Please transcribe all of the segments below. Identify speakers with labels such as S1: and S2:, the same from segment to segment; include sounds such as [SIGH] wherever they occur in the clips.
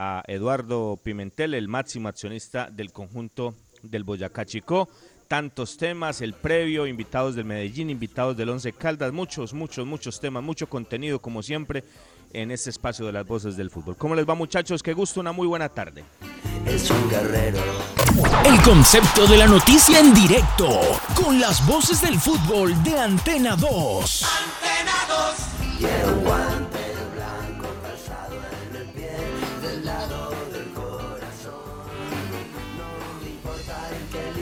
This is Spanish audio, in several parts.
S1: a Eduardo Pimentel, el máximo accionista del conjunto del Boyacá Chicó. Tantos temas, el previo, invitados del Medellín, invitados del Once Caldas, muchos, muchos, muchos temas, mucho contenido como siempre en este espacio de las voces del fútbol. ¿Cómo les va muchachos? Qué gusto, una muy buena tarde.
S2: Es un guerrero.
S3: El concepto de la noticia en directo, con las voces del fútbol de Antena 2.
S2: Antena 2. Quiero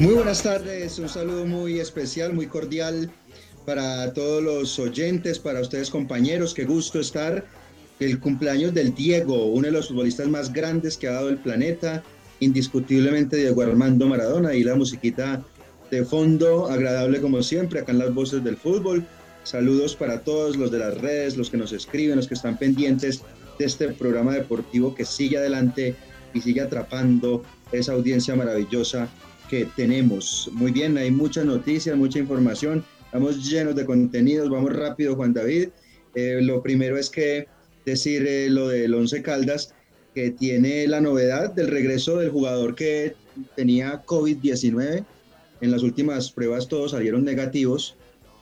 S4: Muy buenas tardes, un saludo muy especial, muy cordial para todos los oyentes, para ustedes compañeros, qué gusto estar. El cumpleaños del Diego, uno de los futbolistas más grandes que ha dado el planeta, indiscutiblemente Diego Armando Maradona y la musiquita de fondo, agradable como siempre, acá en las voces del fútbol. Saludos para todos los de las redes, los que nos escriben, los que están pendientes de este programa deportivo que sigue adelante y sigue atrapando esa audiencia maravillosa que tenemos. Muy bien, hay muchas noticias, mucha información, estamos llenos de contenidos, vamos rápido Juan David. Eh, lo primero es que decir eh, lo del Once Caldas, que tiene la novedad del regreso del jugador que tenía COVID-19. En las últimas pruebas todos salieron negativos,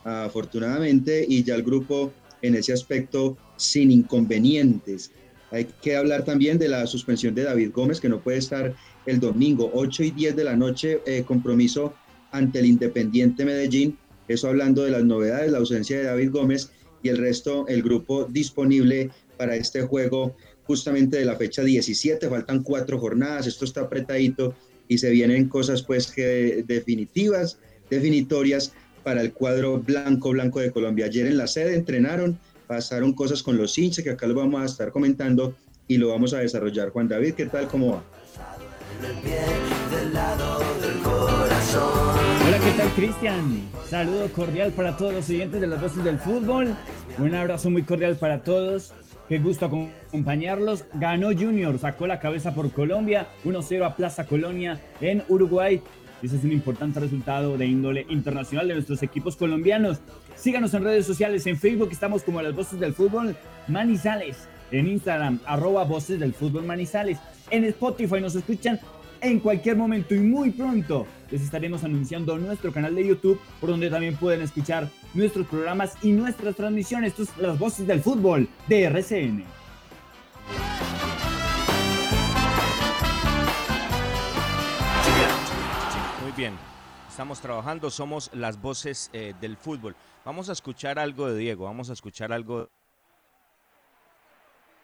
S4: afortunadamente, y ya el grupo en ese aspecto sin inconvenientes. Hay que hablar también de la suspensión de David Gómez, que no puede estar el domingo, 8 y 10 de la noche, eh, compromiso ante el Independiente Medellín. Eso hablando de las novedades, la ausencia de David Gómez y el resto, el grupo disponible para este juego justamente de la fecha 17. Faltan cuatro jornadas, esto está apretadito y se vienen cosas pues que definitivas, definitorias para el cuadro blanco blanco de Colombia. Ayer en la sede entrenaron, pasaron cosas con los hinchas que acá lo vamos a estar comentando y lo vamos a desarrollar. Juan David, ¿qué tal? ¿Cómo va?
S5: Hola, ¿qué tal Cristian? Saludo cordial para todos los siguientes de las voces del fútbol. Un abrazo muy cordial para todos. Qué gusto acompañarlos. Ganó Junior, sacó la cabeza por Colombia, 1-0 a Plaza Colonia en Uruguay. Ese es un importante resultado de índole internacional de nuestros equipos colombianos. Síganos en redes sociales, en Facebook estamos como las voces del fútbol Manizales, en Instagram arroba voces del fútbol Manizales, en Spotify nos escuchan en cualquier momento y muy pronto les estaremos anunciando nuestro canal de YouTube por donde también pueden escuchar nuestros programas y nuestras transmisiones. Estos las voces del fútbol de RCN.
S1: Muy bien, estamos trabajando, somos las voces eh, del fútbol. Vamos a escuchar algo de Diego, vamos a escuchar algo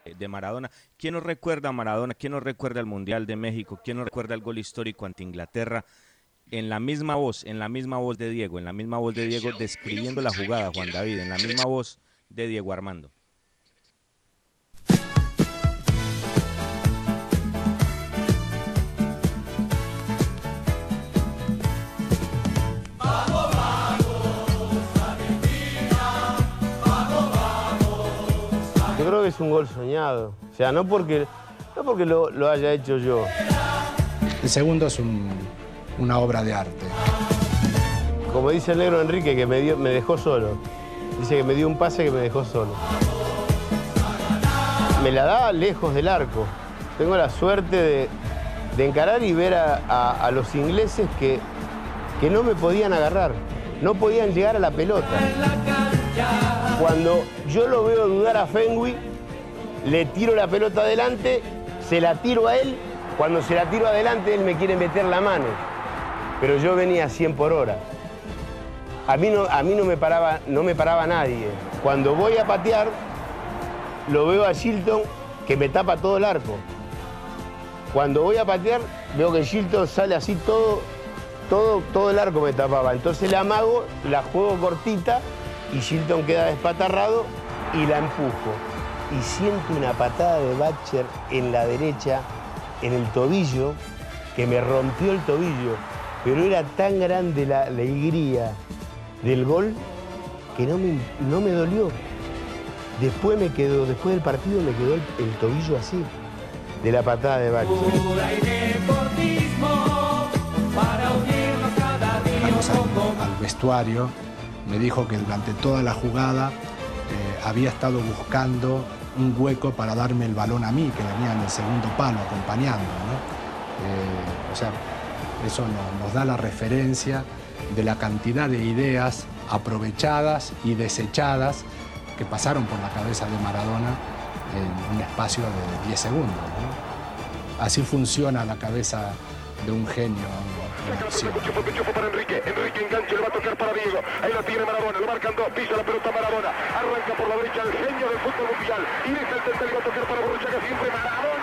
S1: de Maradona. ¿Quién nos recuerda a Maradona? ¿Quién nos recuerda al Mundial de México? ¿Quién nos recuerda el gol histórico ante Inglaterra? En la misma voz, en la misma voz de Diego, en la misma voz de Diego describiendo la jugada, Juan David, en la misma voz de Diego Armando.
S6: Yo creo que es un gol soñado. O sea, no porque, no porque lo, lo haya hecho yo.
S7: El segundo es un- una obra de arte.
S6: Como dice el negro Enrique, que me, dio, me dejó solo. Dice que me dio un pase que me dejó solo. Me la da lejos del arco. Tengo la suerte de, de encarar y ver a, a- a los ingleses que, que no me podían agarrar. No podían llegar a la pelota. Cuando yo lo veo dudar a Fenwick, le tiro la pelota adelante, se la tiro a él. Cuando se la tiro adelante, él me quiere meter la mano. Pero yo venía a 100 por hora. A mí no, a mí no, me, paraba, no me paraba nadie. Cuando voy a patear, lo veo a Shilton que me tapa todo el arco. Cuando voy a patear, veo que Shilton sale así todo, todo, todo el arco me tapaba. Entonces la amago, la juego cortita y Shilton queda despatarrado y la empujo. Y siento una patada de Batcher en la derecha, en el tobillo, que me rompió el tobillo. Pero era tan grande la, alegría del gol que no me, no me dolió. Después me quedó, después del partido me quedó el, el tobillo así, de la patada de Batcher.
S7: Al vestuario, me dijo que durante toda la jugada eh, había estado buscando un hueco para darme el balón a mí, que venía en el segundo palo acompañando. Eh, o sea, eso nos, da la referencia de la cantidad de ideas aprovechadas y desechadas que pasaron por la cabeza de Maradona en un espacio de 10 segundos. Así funciona la cabeza de un genio
S8: para Enrique. Enrique enganche, le va a tocar para Diego. Ahí lo tiene Maradona, lo marcan dos, pisa la pelota Maradona. Arranca por la derecha el genio del fútbol mundial. Y deja el le va a tocar para Borruchaga siempre Maradona.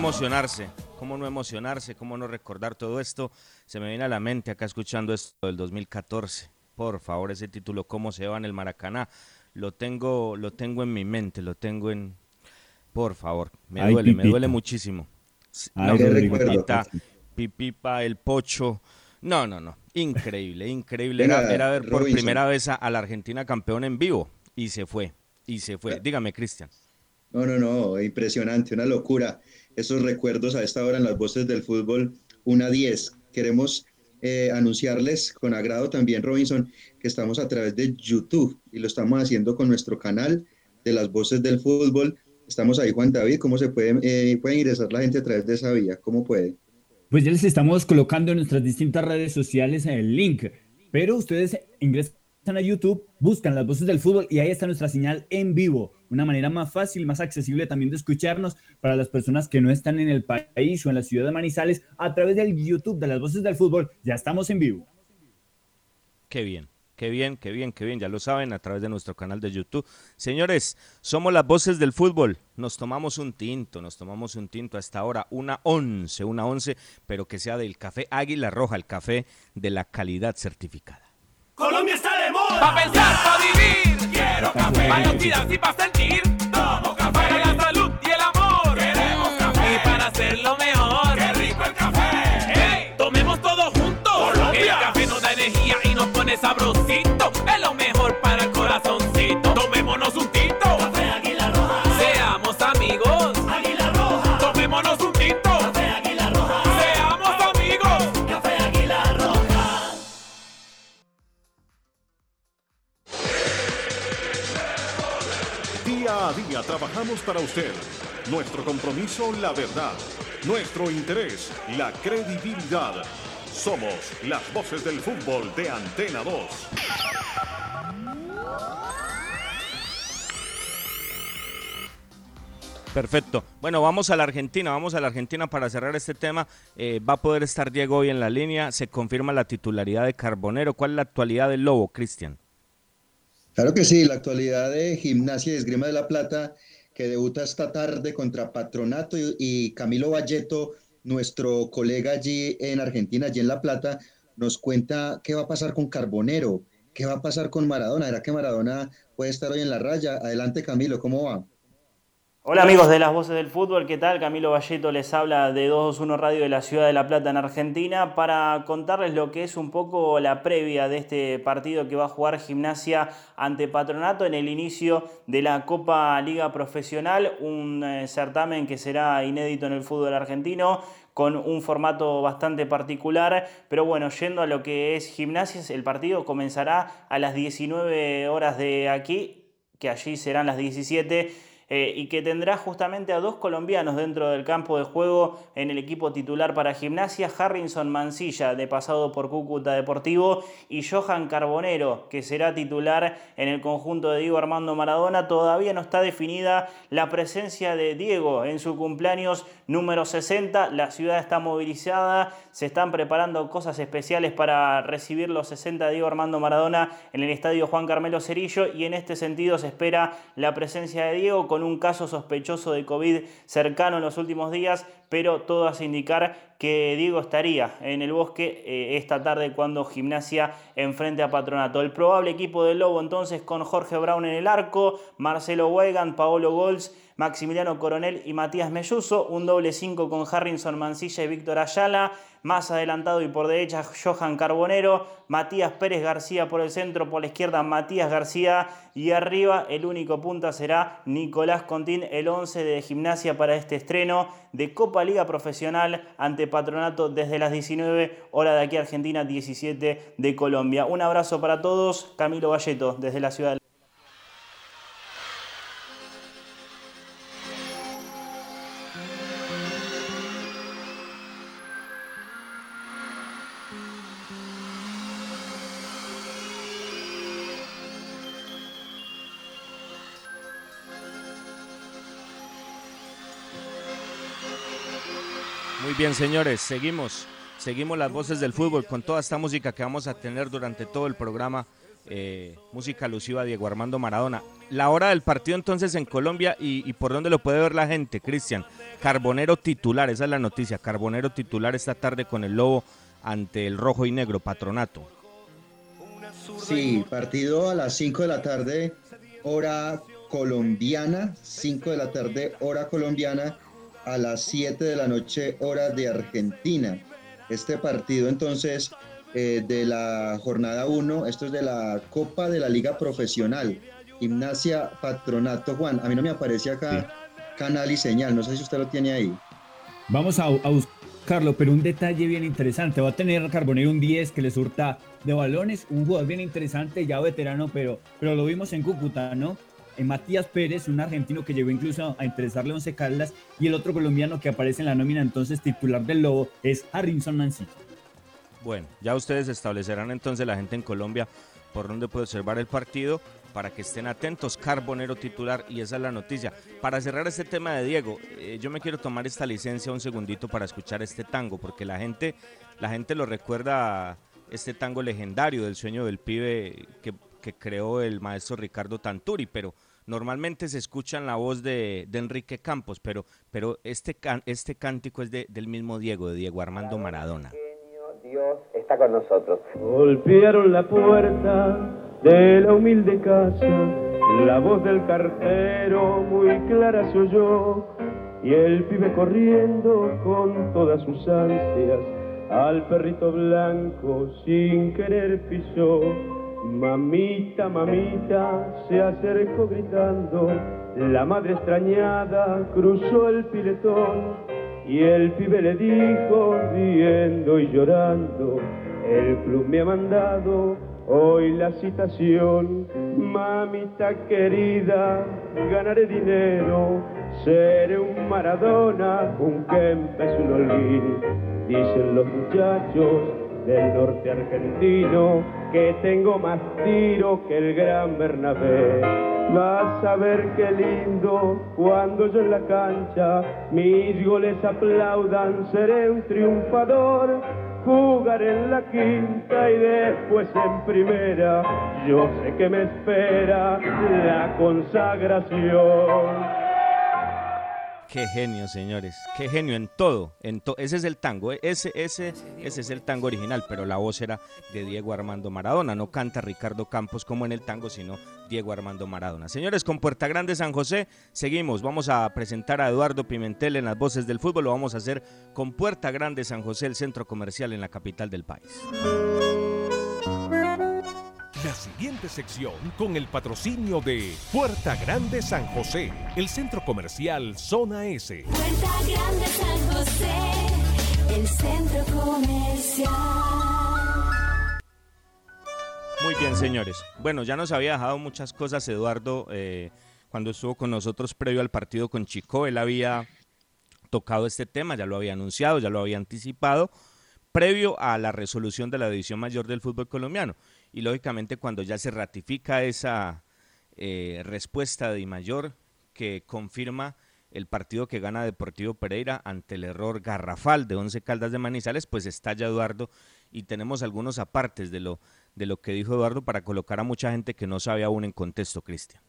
S1: Emocionarse? ¿Cómo no emocionarse? ¿Cómo no recordar todo esto? Se me viene a la mente acá escuchando esto del 2014. Por favor, ese título, ¿cómo se va en el Maracaná? Lo tengo, lo tengo en mi mente, lo tengo en... Por favor, me
S5: Ay,
S1: duele, me duele muchísimo.
S5: Ay,
S1: La. Pipipa, el Pocho. No, no, no. Increíble, increíble. Era, era ver por
S4: Robinson.
S1: primera vez a, a la Argentina campeón en vivo. Y se fue, y se fue. Dígame, Cristian.
S4: No, no, no, impresionante, una locura. Esos recuerdos a esta hora en las voces del fútbol, una 10. Queremos eh, anunciarles con agrado también, Robinson, que estamos a través de YouTube y lo estamos haciendo con nuestro canal de las voces del fútbol. Estamos ahí, Juan David, ¿cómo se puede, eh, puede ingresar la gente a través de esa vía? ¿Cómo puede?
S5: Pues ya les estamos colocando en nuestras distintas redes sociales el link, pero ustedes ingresan a YouTube, buscan las voces del fútbol y ahí está nuestra señal en vivo. Una manera más fácil, más accesible también de escucharnos para las personas que no están en el país o en la ciudad de Manizales a través del YouTube de las voces del fútbol. Ya estamos en vivo.
S1: Qué bien, qué bien, qué bien, qué bien. Ya lo saben a través de nuestro canal de YouTube. Señores, somos las voces del fútbol. Nos tomamos un tinto, nos tomamos un tinto a esta hora, una once, una once, pero que sea del café Águila Roja, el café de la calidad certificada.
S2: Colombia está. Pa' pensar, pa' vivir. Quiero café. Pa' identidad y pa' sentir. Tomo café. Para la salud y el amor. Queremos café. Y para hacerlo mejor. Qué rico el café. Hey, tomemos todos juntos. Colombia. El café nos da energía y nos pone sabrosito.
S9: Trabajamos para usted. Nuestro compromiso, la verdad. Nuestro interés, la credibilidad. Somos las voces del fútbol de Antena 2.
S1: Perfecto. Bueno, vamos a la Argentina, vamos a la Argentina para cerrar este tema. Eh, va a poder estar Diego hoy en la línea. Se confirma la titularidad de Carbonero. ¿Cuál es la actualidad del Lobo, Cristian?
S4: Claro que sí, la actualidad de Gimnasia y Esgrima de la Plata, que debuta esta tarde contra Patronato y, Camilo Valleto, nuestro colega allí en Argentina, allí en La Plata, nos cuenta qué va a pasar con Carbonero, qué va a pasar con Maradona. ¿Era que Maradona puede estar hoy en la raya? Adelante, Camilo, ¿cómo va?
S10: Hola amigos de las voces del fútbol, ¿qué tal? Camilo Valleto les habla de 221 Radio de la Ciudad de La Plata en Argentina para contarles lo que es un poco la previa de este partido que va a jugar Gimnasia ante Patronato en el inicio de la Copa Liga Profesional, un eh, certamen que será inédito en el fútbol argentino con un formato bastante particular, pero bueno, yendo a lo que es Gimnasia, el partido comenzará a las 19 horas de aquí, que allí serán las 17 eh, y que tendrá justamente a dos colombianos dentro del campo de juego en el equipo titular para gimnasia, Harrison Mancilla, de pasado por Cúcuta Deportivo, y Johan Carbonero, que será titular en el conjunto de Diego Armando Maradona. Todavía no está definida la presencia de Diego en su cumpleaños número 60. La ciudad está movilizada, se están preparando cosas especiales para recibir los 60 de Diego Armando Maradona en el estadio Juan Carmelo Cerillo y en este sentido se espera la presencia de Diego con un caso sospechoso de COVID cercano en los últimos días, pero todo hace indicar que Diego estaría en el bosque eh, esta tarde cuando Gimnasia enfrente a Patronato. El probable equipo del Lobo entonces con Jorge Brown en el arco, Marcelo Weigand, Paolo Gols, Maximiliano Coronel y Matías Melluso, un doble 5 con Harrison Mancilla y Víctor Ayala, más adelantado y por derecha Johan Carbonero, Matías Pérez García por el centro, por la izquierda Matías García y arriba el único punta será Nicolás Contín, el 11 de gimnasia para este estreno de Copa Liga Profesional ante Patronato desde las 19 horas de aquí Argentina, 17 de Colombia. Un abrazo para todos, Camilo Valleto desde la ciudad de
S1: bien, señores, seguimos. Seguimos las voces del fútbol con toda esta música que vamos a tener durante todo el programa. Eh, música alusiva a Diego Armando Maradona. La hora del partido entonces en Colombia y, por dónde lo puede ver la gente, Cristian. Carbonero titular, esa es la noticia. Carbonero titular esta tarde con el Lobo ante el Rojo y Negro, Patronato.
S4: Sí, partido a las 5 de la tarde, hora colombiana, 5 de la tarde, hora colombiana a las 7 de la noche hora de Argentina. Este partido entonces eh, de la jornada 1, esto es de la Copa de la Liga Profesional, Gimnasia Patronato Juan. A mí no me aparece acá canal y señal, no sé si usted lo tiene ahí.
S5: Vamos a, a buscarlo, pero un detalle bien interesante, va a tener Carbonero un 10 que le surta de balones, un jugador bien interesante, ya veterano, pero, pero lo vimos en Cúcuta, ¿no? Matías Pérez, un argentino que llegó incluso a interesarle a Once Caldas, y el otro colombiano que aparece en la nómina entonces titular del Lobo es Harrison Mancilla.
S1: Bueno, ya ustedes establecerán entonces la gente en Colombia por dónde puede observar el partido para que estén atentos. Carbonero titular y esa es la noticia. Para cerrar este tema de Diego, eh, yo me quiero tomar esta licencia un segundito para escuchar este tango porque la gente, la gente lo recuerda este tango legendario del sueño del pibe que, que creó el maestro Ricardo Tanturi, pero Normalmente se escucha la voz de, Enrique Campos, pero, pero este, este cántico es de, del mismo Diego, de Diego Armando Maradona.
S11: Dios está con nosotros.
S12: Golpearon la puerta de la humilde casa, la voz del cartero muy clara se oyó, y el pibe corriendo con todas sus ansias, al perrito blanco sin querer pisó Mamita, mamita, se acercó gritando, la madre extrañada cruzó el piletón y el pibe le dijo, riendo y llorando, el club me ha mandado hoy la citación, mamita querida, ganaré dinero, seré un Maradona, un Kempes, un Holguín, dicen los muchachos del norte argentino, que tengo más tiro que el gran Bernabé. Vas a ver qué lindo cuando yo en la cancha mis goles aplaudan, seré un triunfador. Jugaré en la quinta y después en primera, yo sé que me espera la consagración.
S1: Qué genio, señores. Qué genio en todo. Ese es el tango. ¿eh? Ese, ese, ese es el tango original, pero la voz era de Diego Armando Maradona. No canta Ricardo Campos como en el tango, sino Diego Armando Maradona. Señores, con Puerta Grande San José, seguimos. Vamos a presentar a Eduardo Pimentel en las voces del fútbol. Lo vamos a hacer con Puerta Grande San José, el centro comercial en la capital del país.
S13: La siguiente sección con el patrocinio de Puerta Grande San José, el centro comercial Zona S.
S14: Puerta Grande San José, el centro comercial.
S1: Muy bien, señores. Bueno, ya nos había dejado muchas cosas Eduardo eh, cuando estuvo con nosotros previo al partido con Chico. Él había tocado este tema, ya lo había anunciado, ya lo había anticipado, previo a la resolución de la División Mayor del Fútbol Colombiano. Y lógicamente cuando ya se ratifica esa eh, respuesta de Mayor que confirma el partido que gana Deportivo Pereira ante el error garrafal de Once Caldas de Manizales, pues estalla Eduardo y tenemos algunos apartes de lo, de lo que dijo Eduardo para colocar a mucha gente que no sabe aún en contexto, Cristian.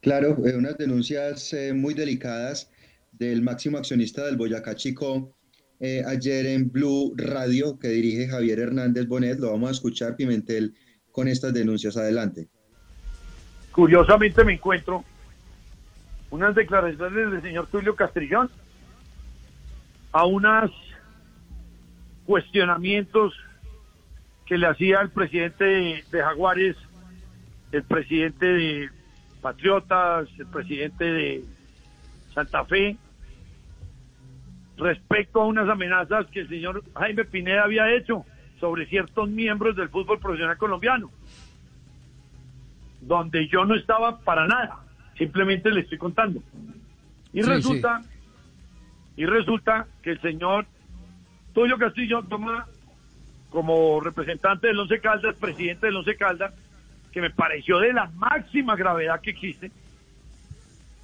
S4: Claro, eh, unas denuncias eh, muy delicadas del máximo accionista del Boyacá Chico eh, ayer en Blue Radio que dirige Javier Hernández Bonet. Lo vamos a escuchar, Pimentel, con estas denuncias. Adelante.
S15: Curiosamente me encuentro unas declaraciones del señor Tulio Castrillón a unos cuestionamientos que le hacía el presidente de, de Jaguares, el presidente de Patriotas, el presidente de Santa Fe, respecto a unas amenazas que el señor Jaime Pineda había hecho sobre ciertos miembros del fútbol profesional colombiano, donde yo no estaba para nada, simplemente le estoy contando. Y
S16: Sí,
S15: resulta, y resulta que el señor Tulio Castillo toma como representante del Once Caldas, presidente del Once Caldas, que me pareció de la máxima gravedad que existe,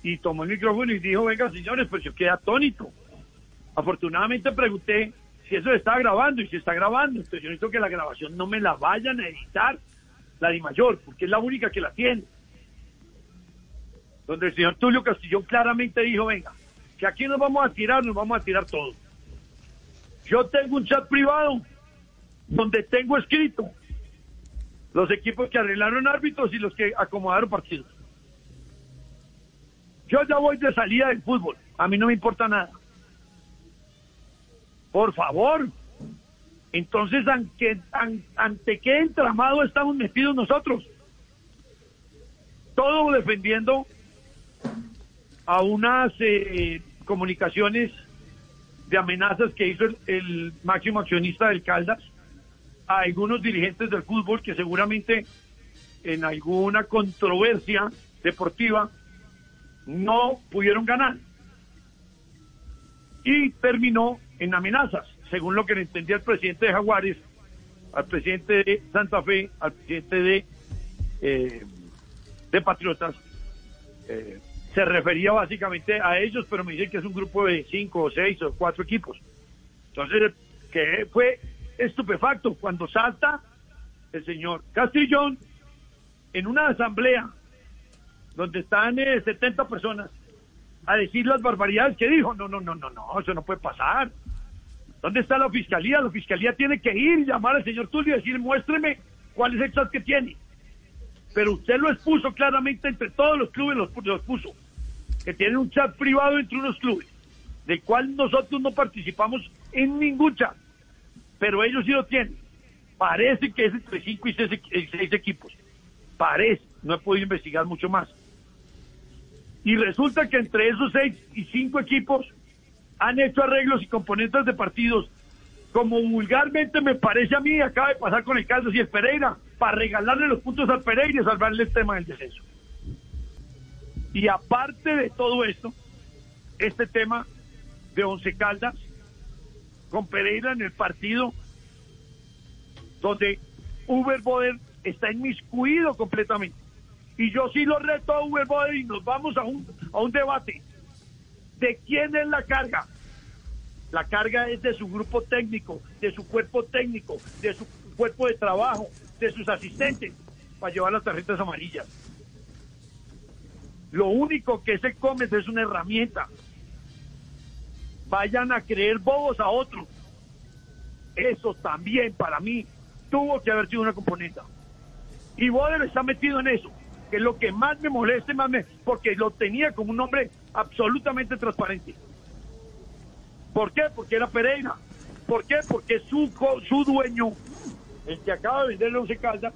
S15: y tomó el micrófono y dijo, venga señores, pues yo quedé atónito. Afortunadamente pregunté si eso se estaba grabando y se está grabando, entonces yo necesito que la grabación no me la vayan a editar, la de mayor, porque es la única que la tiene. Donde el señor Tulio Castillón claramente dijo, venga, que aquí nos vamos a tirar, nos vamos a tirar todo. Yo tengo un chat privado donde tengo escrito los equipos que arreglaron árbitros y los que acomodaron partidos. Yo ya voy de salida del fútbol, a mí no me importa nada. Por favor. Entonces, ante, an- ante qué entramado estamos metidos nosotros? Todo defendiendo a unas eh, comunicaciones de amenazas que hizo el máximo accionista del Caldas a algunos dirigentes del fútbol que seguramente en alguna controversia deportiva no pudieron ganar. Y terminó en amenazas, según lo que le entendía el presidente de Jaguares, al presidente de Santa Fe, al presidente de, eh, de Patriotas. eh, se refería básicamente a ellos, pero me dicen que es un grupo de cinco o seis o cuatro equipos. Entonces, que fue estupefacto cuando salta el señor Castrillón en una asamblea donde están eh, 70 personas a decir las barbaridades que dijo. No, no, no, no, no, eso no puede pasar. ¿Dónde está la fiscalía? La fiscalía tiene que ir llamar al señor Tulio y decir, muéstreme cuál es el chat que tiene. Pero usted lo expuso claramente entre todos los clubes, los, los puso, que tienen un chat privado entre unos clubes, del cual nosotros no participamos en ningún chat, pero ellos sí lo tienen. Parece que es entre cinco y seis equipos. Parece, no he podido investigar mucho más. Y resulta que entre esos seis y cinco equipos han hecho arreglos y componentes de partidos, como vulgarmente me parece a mí, acaba de pasar con el Caldas y el Pereira, para regalarle los puntos al Pereira y salvarle el tema del descenso. Y aparte de todo esto, este tema de Once Caldas con Pereira en el partido donde Uber Boder está inmiscuido completamente. Y yo sí lo reto a Uber Boder y nos vamos a un, a un debate. ¿De quién es la carga? La carga es de su grupo técnico, de su cuerpo técnico, de su cuerpo de trabajo, de sus asistentes, para llevar las tarjetas amarillas. Lo único que ese Gómez es una herramienta. Vayan a creer bobos a otros. Eso también para mí tuvo que haber sido una componente. Y Boder está metido en eso, que es lo que más me molesta, más me, porque lo tenía como un hombre absolutamente transparente. ¿Por qué? Porque era Pereira. ¿Por qué? Porque su, su dueño, el que acaba de vender el Once Caldas,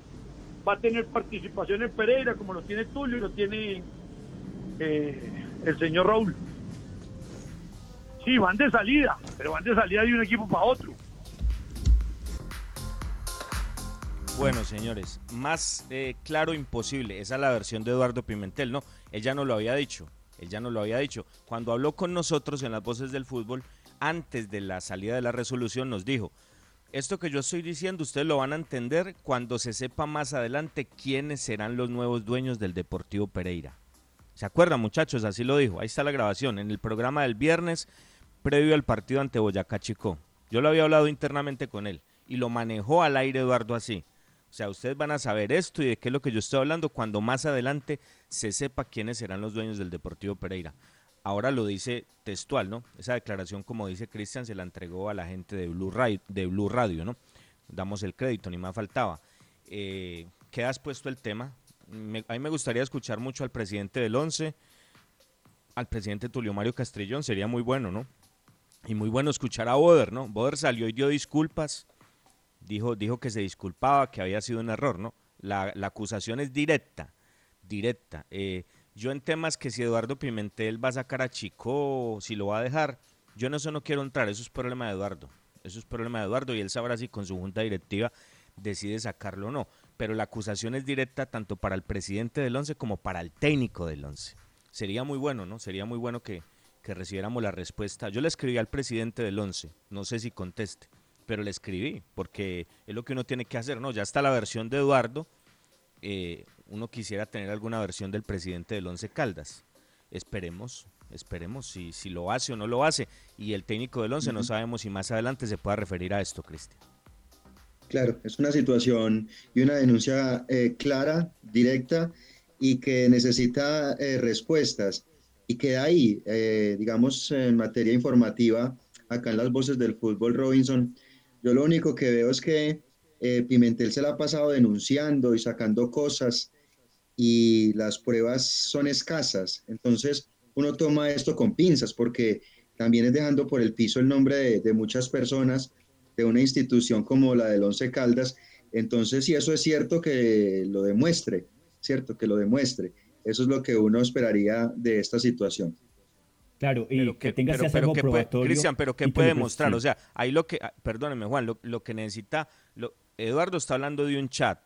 S15: va a tener participación en Pereira, como lo tiene Tulio y lo tiene eh, el señor Raúl. Sí, van de salida, pero van de salida de un equipo para otro.
S1: Bueno, señores, más eh, claro imposible. Esa es la versión de Eduardo Pimentel, ¿no? Él ya no lo había dicho. Él ya no lo había dicho. Cuando habló con nosotros en las voces del fútbol, antes de la salida de la resolución, nos dijo, esto que yo estoy diciendo, ustedes lo van a entender cuando se sepa más adelante quiénes serán los nuevos dueños del Deportivo Pereira. ¿Se acuerdan, muchachos? Así lo dijo. Ahí está la grabación. En el programa del viernes, previo al partido ante Boyacá Chico. Yo lo había hablado internamente con él y lo manejó al aire Eduardo así. O sea, ustedes van a saber esto y de qué es lo que yo estoy hablando cuando más adelante se sepa quiénes serán los dueños del Deportivo Pereira. Ahora lo dice textual, ¿no? Esa declaración, como dice Cristian, se la entregó a la gente de Blue Radio, ¿no? Damos el crédito, ni más faltaba. Eh, quedas puesto el tema. Me- a mí me gustaría escuchar mucho al presidente del ONCE, al presidente Tulio Mario Castrillón, sería muy bueno, ¿no? Y muy bueno escuchar a Boder, ¿no? Boder salió y dio disculpas, dijo, dijo que se disculpaba, que había sido un error, ¿no? La, la acusación es directa, directa. Eh, yo en temas que si Eduardo Pimentel va a sacar a Chico, si lo va a dejar, yo en eso no quiero entrar, eso es problema de Eduardo. Eso es problema de Eduardo y él sabrá si con su junta directiva decide sacarlo o no. Pero la acusación es directa tanto para el presidente del ONCE como para el técnico del ONCE. Sería muy bueno, ¿no? Sería muy bueno que, que recibiéramos la respuesta. Yo le escribí al presidente del ONCE, no sé si conteste, pero le escribí, porque es lo que uno tiene que hacer, ¿no? Ya está la versión de Eduardo, eh, uno quisiera tener alguna versión del presidente del Once Caldas. Esperemos, esperemos si, si lo hace o no lo hace. Y el técnico del Once no
S4: Ujú.
S1: sabemos si más adelante se pueda referir a esto, Cristian.
S4: Claro, es una situación y una denuncia eh, clara, directa y que necesita eh, respuestas. Y que ahí, eh, digamos, en materia informativa, acá en las voces del fútbol, Robinson, yo lo único que veo es que Pimentel se la ha pasado denunciando y sacando cosas y las pruebas son escasas. Entonces, uno toma esto con pinzas porque también es dejando por el piso el nombre de, de muchas personas de una institución como la del Once Caldas. Entonces, si eso es cierto, que lo demuestre, ¿cierto? Que lo demuestre. Eso es lo que uno esperaría de esta situación.
S5: Claro, y que tenga
S1: pero,
S5: ese
S1: pero
S5: acervo
S1: ¿qué puede-
S5: probatorio.
S1: Cristian, pero ¿qué
S5: que
S1: puede
S5: lo
S1: mostrar? O sea, ahí lo que, ah, perdóneme Juan, lo, lo que necesita, lo- Eduardo está hablando de un chat,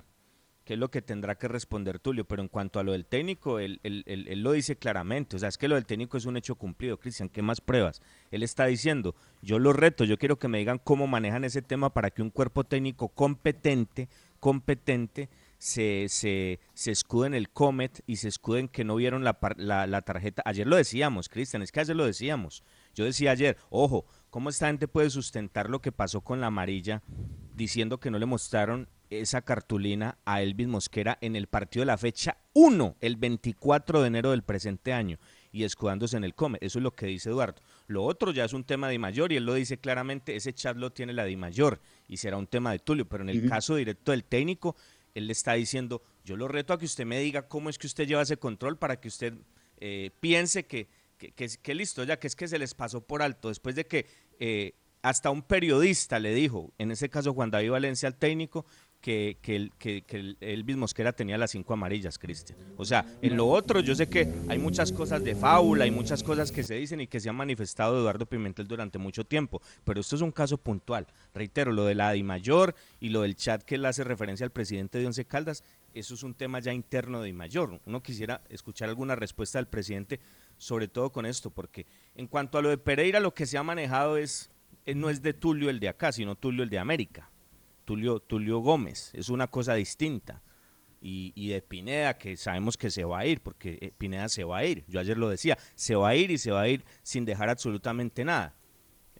S1: que es lo que tendrá que responder Tulio, pero en cuanto a lo del técnico, él, lo dice claramente, o sea, es que lo del técnico es un hecho cumplido, Cristian, ¿qué más pruebas? Él está diciendo, yo lo reto, yo quiero que me digan cómo manejan ese tema para que un cuerpo técnico competente, competente, se, se, se escude en el Comet y se escuden que no vieron la, la, la tarjeta. Ayer lo decíamos, Cristian, es que ayer lo decíamos. Yo decía ayer, ojo, ¿cómo esta gente puede sustentar lo que pasó con la amarilla diciendo que no le mostraron esa cartulina a Elvis Mosquera en el partido de la fecha 1, el 24 de enero del presente año, y escudándose en el Comet? Eso es lo que dice Eduardo. Lo otro ya es un tema de mayor y él lo dice claramente, ese chat lo tiene la de mayor y será un tema de Tulio, pero en el caso directo del técnico, él le está diciendo, yo lo reto a que usted me diga cómo es que usted lleva ese control para que usted eh, piense que, que, que, que listo, ya que es que se les pasó por alto, después de que eh, hasta un periodista le dijo, en ese caso Juan David Valencia al técnico, que, que, el- que, que el- Elvis Mosquera tenía las cinco amarillas, Cristian. O sea, en lo otro yo sé que hay muchas cosas de fábula, hay muchas cosas que se dicen y que se han manifestado de Eduardo Pimentel durante mucho tiempo, pero esto es un caso puntual. Reitero, lo de la Di Mayor y lo del chat que él hace referencia al presidente de Once Caldas, eso es un tema ya interno de Di Mayor. Uno quisiera escuchar alguna respuesta del presidente, sobre todo con esto, porque en cuanto a lo de Pereira, lo que se ha manejado es, eh, no es de Tulio el de acá, sino Tulio el de América. Tulio, Tulio Gómez, es una cosa distinta. Y, y de Pineda, que sabemos que se va a ir, porque eh, Pineda se va a ir. Yo ayer lo decía, se va a ir y se va a ir sin dejar absolutamente nada.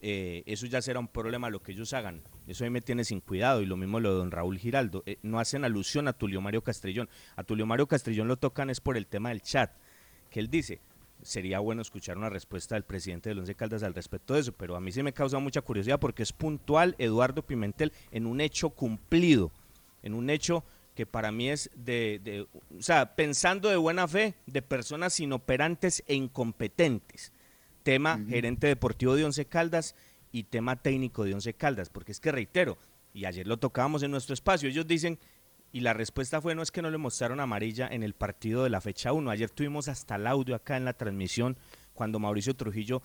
S1: Eh, eso ya será un problema lo que ellos hagan. Eso ahí me tiene sin cuidado. Y lo mismo lo de don Raúl Giraldo. Eh, no hacen alusión a Tulio Mario Castrillón. A Tulio Mario Castrillón lo tocan es por el tema del chat. que él dice. Sería bueno escuchar una respuesta del presidente del Once Caldas al respecto de eso, pero a mí se me causa mucha curiosidad porque es puntual Eduardo Pimentel en un hecho cumplido, en un hecho que para mí es de, de, o sea, pensando de buena fe, de personas inoperantes e incompetentes. Tema gerente deportivo de Once Caldas y tema técnico de Once Caldas, porque es que reitero, y ayer lo tocábamos en nuestro espacio, ellos dicen y la respuesta fue, no es que no le mostraron amarilla en el partido de la fecha 1. Ayer tuvimos hasta el audio acá en la transmisión cuando Mauricio Trujillo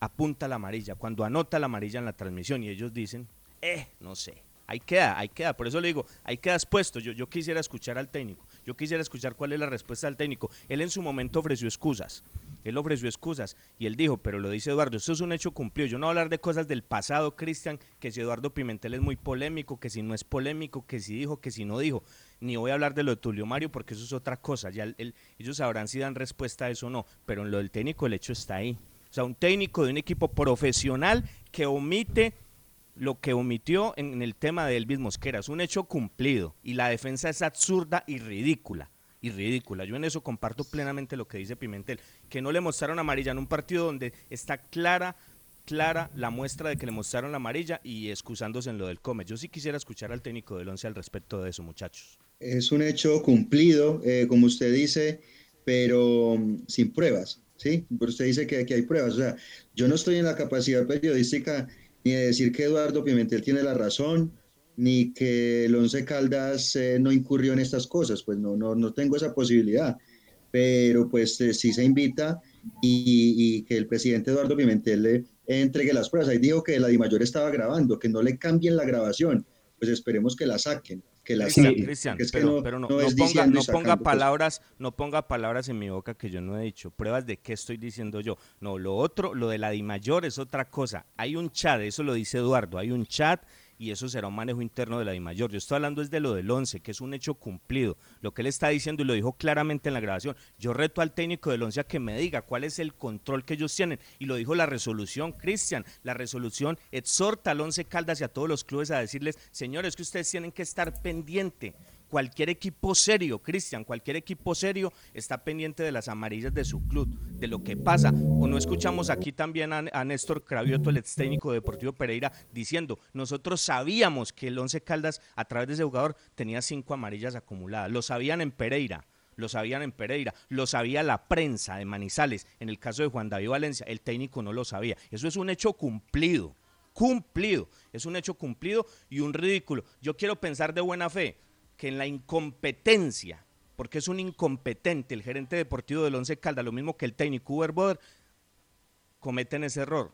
S1: apunta la amarilla, cuando anota la amarilla en la transmisión y ellos dicen, eh, no sé, ahí queda, ahí queda. Por eso le digo, ahí queda expuesto. Yo, yo quisiera escuchar al técnico, yo quisiera escuchar cuál es la respuesta del técnico. Él en su momento ofreció excusas, él ofreció excusas y él dijo, pero lo dice Eduardo, eso es un hecho cumplido. Yo no voy a hablar de cosas del pasado, Cristian, que si Eduardo Pimentel es muy polémico, que si no es polémico, que si dijo, que si no dijo. Ni voy a hablar de lo de Tulio Mario porque eso es otra cosa. Ya el- ellos sabrán si dan respuesta a eso o no. Pero en lo del técnico el hecho está ahí. O sea, un técnico de un equipo profesional que omite lo que omitió en el tema de Elvis Mosquera. Es un hecho cumplido y la defensa es absurda y ridícula. Y ridícula. Yo en eso comparto plenamente lo que dice Pimentel. Que no le mostraron amarilla en un partido donde está clara, clara la muestra de que le mostraron la amarilla y excusándose en lo del come. Yo sí quisiera escuchar al técnico del once al respecto de eso, muchachos.
S4: Es un hecho cumplido, eh, como usted dice, pero mm, sin pruebas, ¿sí? Pero usted dice que aquí hay pruebas. O sea, yo no estoy en la capacidad periodística ni de decir que Eduardo Pimentel tiene la razón, ni que el Once Caldas eh, no incurrió en estas cosas. Pues no, no, no tengo esa posibilidad. Pero pues eh, sí se invita y, y que el presidente Eduardo Pimentel le entregue las pruebas. Ahí dijo que la DIMAYOR estaba grabando, que no le cambien la grabación. Pues esperemos que la saquen. Que la
S1: Cristian,
S4: saquen,
S1: Cristian,
S4: porque es que
S1: pero, pero no, no
S4: es
S1: ponga, no ponga
S4: pues.
S1: palabras, no ponga palabras en mi boca que yo no he dicho. Pruebas de qué estoy diciendo yo. No, lo otro, lo de la DIMAYOR es otra cosa. Hay un chat, eso lo dice Eduardo, hay un chat y eso será un manejo interno de la DIMAYOR. Yo estoy hablando es de lo del 11, que es un hecho cumplido. Lo que él está diciendo y lo dijo claramente en la grabación. Yo reto al técnico del 11 a que me diga cuál es el control que ellos tienen. Y lo dijo la resolución, Cristian. La resolución exhorta al 11 Caldas y a todos los clubes a decirles, señores, que ustedes tienen que estar pendiente. Cualquier equipo serio, Cristian, cualquier equipo serio está pendiente de las amarillas de su club, de lo que pasa. O no escuchamos aquí también a, Néstor Cravioto, el ex técnico de Deportivo Pereira, diciendo, nosotros sabíamos que el Once Caldas a través de ese jugador tenía cinco amarillas acumuladas. Lo sabían en Pereira. Lo sabían en Pereira, lo sabía la prensa de Manizales. En el caso de Juan David Valencia, el técnico no lo sabía. Eso es un hecho cumplido, cumplido. Es un hecho cumplido y un ridículo. Yo quiero pensar de buena fe que en la incompetencia, porque es un incompetente el gerente deportivo del Once Caldas, lo mismo que el técnico Uber Boder, cometen ese error.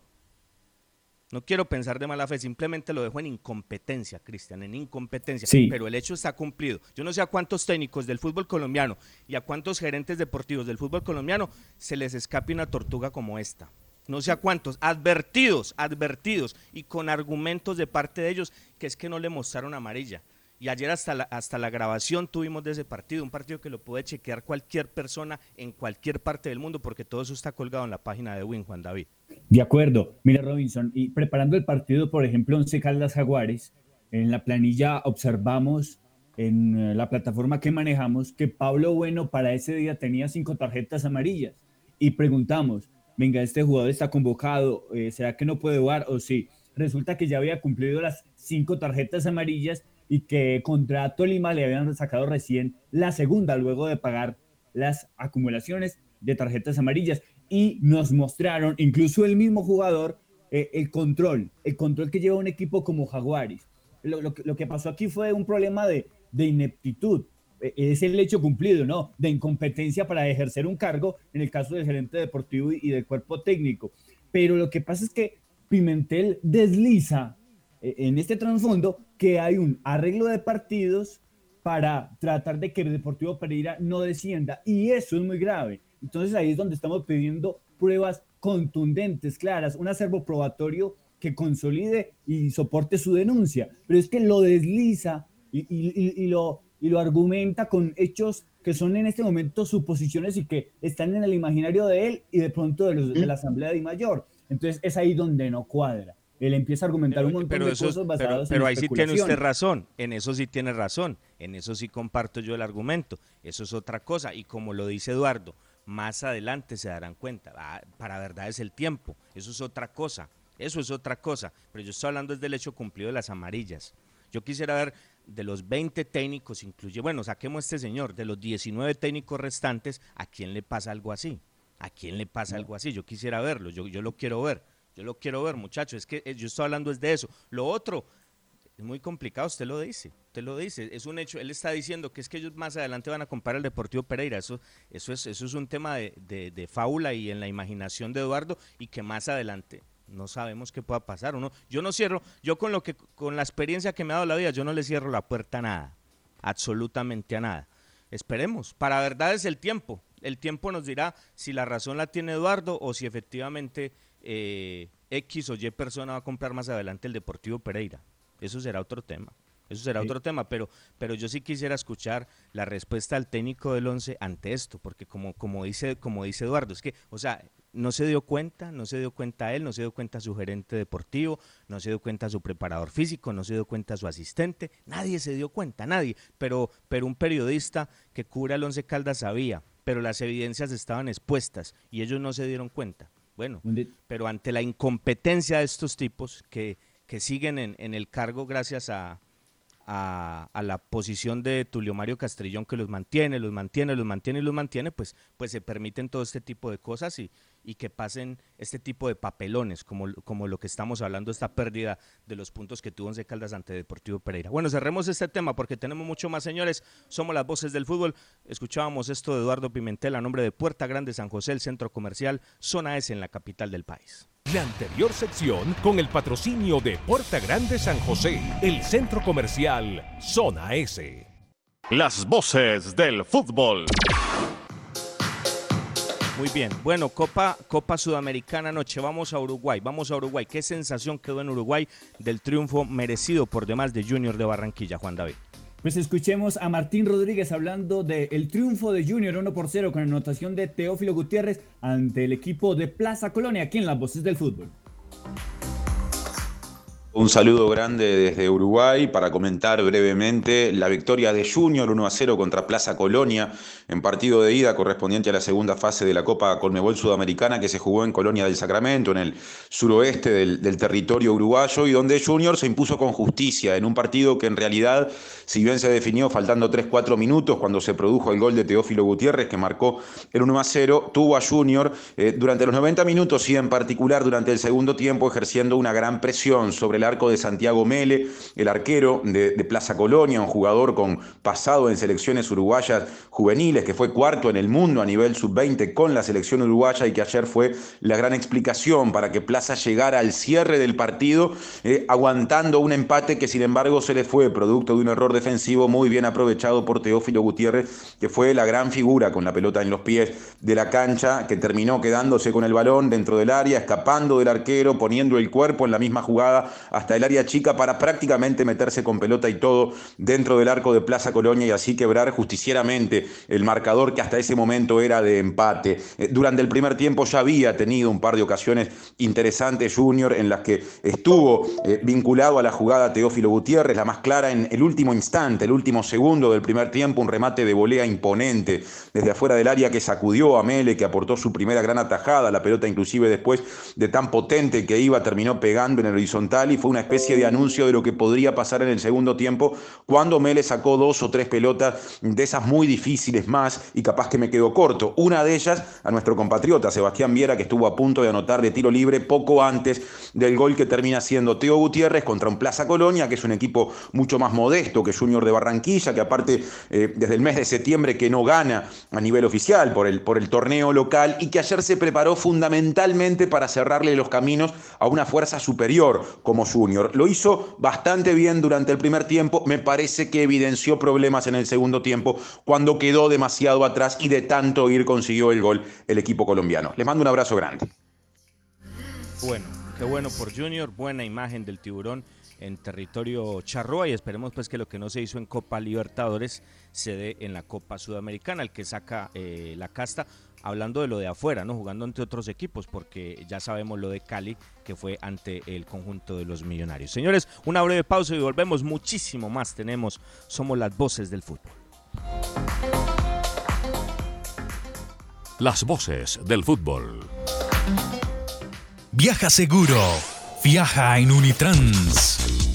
S1: No quiero pensar de mala fe, simplemente lo dejo en incompetencia, Cristian, en incompetencia.
S5: Sí.
S1: Pero el hecho está cumplido. Yo no sé a cuántos técnicos del fútbol colombiano y a cuántos gerentes deportivos del fútbol colombiano se les escape una tortuga como esta. No sé a cuántos, advertidos, advertidos y con argumentos de parte de ellos que es que no le mostraron amarilla. Y ayer hasta la, hasta la grabación tuvimos de ese partido, un partido que lo puede chequear cualquier persona en cualquier parte del mundo porque todo eso está colgado en la página de Win, Juan David.
S5: De acuerdo. Mira, Robinson, y preparando el partido, por ejemplo, Once Caldas Jaguares, en la planilla observamos en eh, la plataforma que manejamos que Pablo Bueno para ese día tenía cinco tarjetas amarillas. Y preguntamos, venga, este jugador está convocado, eh, ¿será que no puede jugar o sí? Resulta que ya había cumplido las cinco tarjetas amarillas y que contra Tolima le habían sacado recién la segunda luego de pagar las acumulaciones de tarjetas amarillas y nos mostraron, incluso el mismo jugador, eh, el control, el control que lleva un equipo como Jaguares. Lo, que- pasó aquí fue un problema de, de ineptitud, eh, es el hecho cumplido, ¿no? De incompetencia para ejercer un cargo, en el caso del gerente deportivo y, del cuerpo técnico. Pero lo que pasa es que Pimentel desliza en este trasfondo que hay un arreglo de partidos para tratar de que el Deportivo Pereira no descienda. Y eso es muy grave. Entonces ahí es donde estamos pidiendo pruebas contundentes, claras, un acervo probatorio que consolide y soporte su denuncia. Pero es que lo desliza y, y- y- y lo, y lo argumenta con hechos que son en este momento suposiciones y que están en el imaginario de él y de pronto de, los, de la Asamblea de Mayor. Entonces es ahí donde no cuadra. Él empieza a argumentar un montón
S1: Pero,
S5: de
S1: eso,
S5: cosas
S1: pero,
S5: basadas
S1: pero
S5: en
S1: ahí sí tiene usted razón, en eso sí tiene razón, en eso sí comparto yo el argumento, eso es otra cosa, y como lo dice Eduardo, Más adelante se darán cuenta. Ah, para verdad es el tiempo. Eso es otra cosa. Eso es otra cosa. Pero yo estoy hablando del hecho cumplido de las amarillas. Yo quisiera ver de los 20 técnicos, incluye, bueno, saquemos este señor, de los 19 técnicos restantes, ¿a quién le pasa algo así? ¿A quién le pasa algo así? Yo quisiera verlo, yo, yo lo quiero ver, yo lo quiero ver, muchachos, es que eh, yo estoy hablando es de eso. Lo otro, es muy complicado, usted lo dice, usted lo dice, es un hecho, él está diciendo que es que ellos más adelante van a comprar al Deportivo Pereira, eso, eso, es, eso es un tema de, de, de fábula y en la imaginación de Eduardo y que más adelante no sabemos qué pueda pasar. Uno, yo no cierro, yo con lo que, con la experiencia que me ha dado la vida, yo no le cierro la puerta a nada, absolutamente a nada. Esperemos, para verdad es el tiempo. El tiempo nos dirá si la razón la tiene Eduardo o si efectivamente eh, X o Y persona va a comprar más adelante el Deportivo Pereira. Eso será otro tema. Eso será otro tema, pero, pero yo sí quisiera escuchar la respuesta del técnico del 11 ante esto, porque como, como, dice, como dice Eduardo, es que, o sea, no se dio cuenta, no se dio cuenta él, no se dio cuenta su gerente deportivo, no se dio cuenta su preparador físico, no se dio cuenta su asistente, nadie se dio cuenta, nadie, pero, pero un periodista que cubra el Once Caldas sabía, pero las evidencias estaban expuestas y ellos no se dieron cuenta. Bueno, pero ante la incompetencia de estos tipos que, que siguen en, en el cargo gracias a, a, a, la posición de Tulio Mario Castrillón que los mantiene, los mantiene, los mantiene y los mantiene, pues, pues se permiten todo este tipo de cosas y, y que pasen este tipo de papelones, como, como lo que estamos hablando, esta pérdida de los puntos que tuvo Once Caldas ante Deportivo Pereira. Bueno, cerremos este tema porque tenemos mucho más, señores. Somos las voces del fútbol. Escuchábamos esto de Eduardo Pimentel a nombre de Puerta Grande San José, el centro comercial, zona S en la capital del país.
S13: La anterior sección con el patrocinio de Puerta Grande San José, el centro comercial Zona S.
S9: Las voces del fútbol.
S1: Muy bien. Bueno, Copa, Copa Sudamericana anoche. Vamos a Uruguay. Vamos a Uruguay. ¿Qué sensación quedó en Uruguay del triunfo merecido por demás de Junior de Barranquilla, Juan David?
S5: Pues escuchemos a Martín Rodríguez hablando del triunfo de Junior 1 por 0 con anotación de Teófilo Gutiérrez ante el equipo de Plaza Colonia aquí en las voces del fútbol.
S16: Un saludo grande desde Uruguay para comentar brevemente la victoria de Junior 1 a 0 contra Plaza Colonia en partido de ida correspondiente a la segunda fase de la Copa Colmebol Sudamericana que se jugó en Colonia del Sacramento, en el suroeste del, territorio uruguayo y donde Junior se impuso con justicia en un partido que en realidad, si bien se definió faltando 3-4 minutos cuando se produjo el gol de Teófilo Gutiérrez que marcó el 1 a 0, tuvo a Junior eh, durante los 90 minutos y en particular durante el segundo tiempo ejerciendo una gran presión sobre arco de Santiago Mele, el arquero de, de, Plaza Colonia, un jugador con pasado en selecciones uruguayas juveniles, que fue cuarto en el mundo a nivel sub-20 con la selección uruguaya y que ayer fue la gran explicación para que Plaza llegara al cierre del partido, eh, aguantando un empate que sin embargo se le fue producto de un error defensivo muy bien aprovechado por Teófilo Gutiérrez, que fue la gran figura con la pelota en los pies de la cancha, que terminó quedándose con el balón dentro del área, escapando del arquero, poniendo el cuerpo en la misma jugada hasta el área chica para prácticamente meterse con pelota y todo dentro del arco de Plaza Colonia y así quebrar justicieramente el marcador que hasta ese momento era de empate. Eh, durante el primer tiempo ya había tenido un par de ocasiones interesantes Junior en las que estuvo eh, vinculado a la jugada Teófilo Gutiérrez, la más clara en el último instante, el último segundo del primer tiempo, un remate de volea imponente desde afuera del área que sacudió a Mele, que aportó su primera gran atajada, la pelota inclusive después de tan potente que iba terminó pegando en el horizontal y fue una especie de anuncio de lo que podría pasar en el segundo tiempo cuando Mele sacó dos o tres pelotas de esas muy difíciles más y capaz que me quedó corto. Una de ellas a nuestro compatriota Sebastián Viera que estuvo a punto de anotar de tiro libre poco antes del gol que termina siendo Teo Gutiérrez contra un Plaza Colonia, que es un equipo mucho más modesto que Junior de Barranquilla, que aparte eh, desde el mes de septiembre que no gana a nivel oficial por el, por el torneo local y que ayer se preparó fundamentalmente para cerrarle los caminos a una fuerza superior como Junior. Lo hizo bastante bien durante el primer tiempo, me parece que evidenció problemas en el segundo tiempo cuando quedó demasiado atrás y de tanto ir consiguió el gol el equipo colombiano. Les mando un abrazo grande.
S1: Bueno, qué bueno por Junior, buena imagen del tiburón en territorio charrúa y esperemos pues que lo que no se hizo en Copa Libertadores se dé en la Copa Sudamericana, el que saca eh, la casta, hablando de lo de afuera, ¿no? Jugando ante otros equipos, porque ya sabemos lo de Cali, que fue ante el conjunto de los millonarios. Señores, una breve pausa y volvemos, muchísimo más tenemos, somos las voces del fútbol.
S13: las voces del fútbol.
S17: Viaja seguro. Viaja en Unitrans.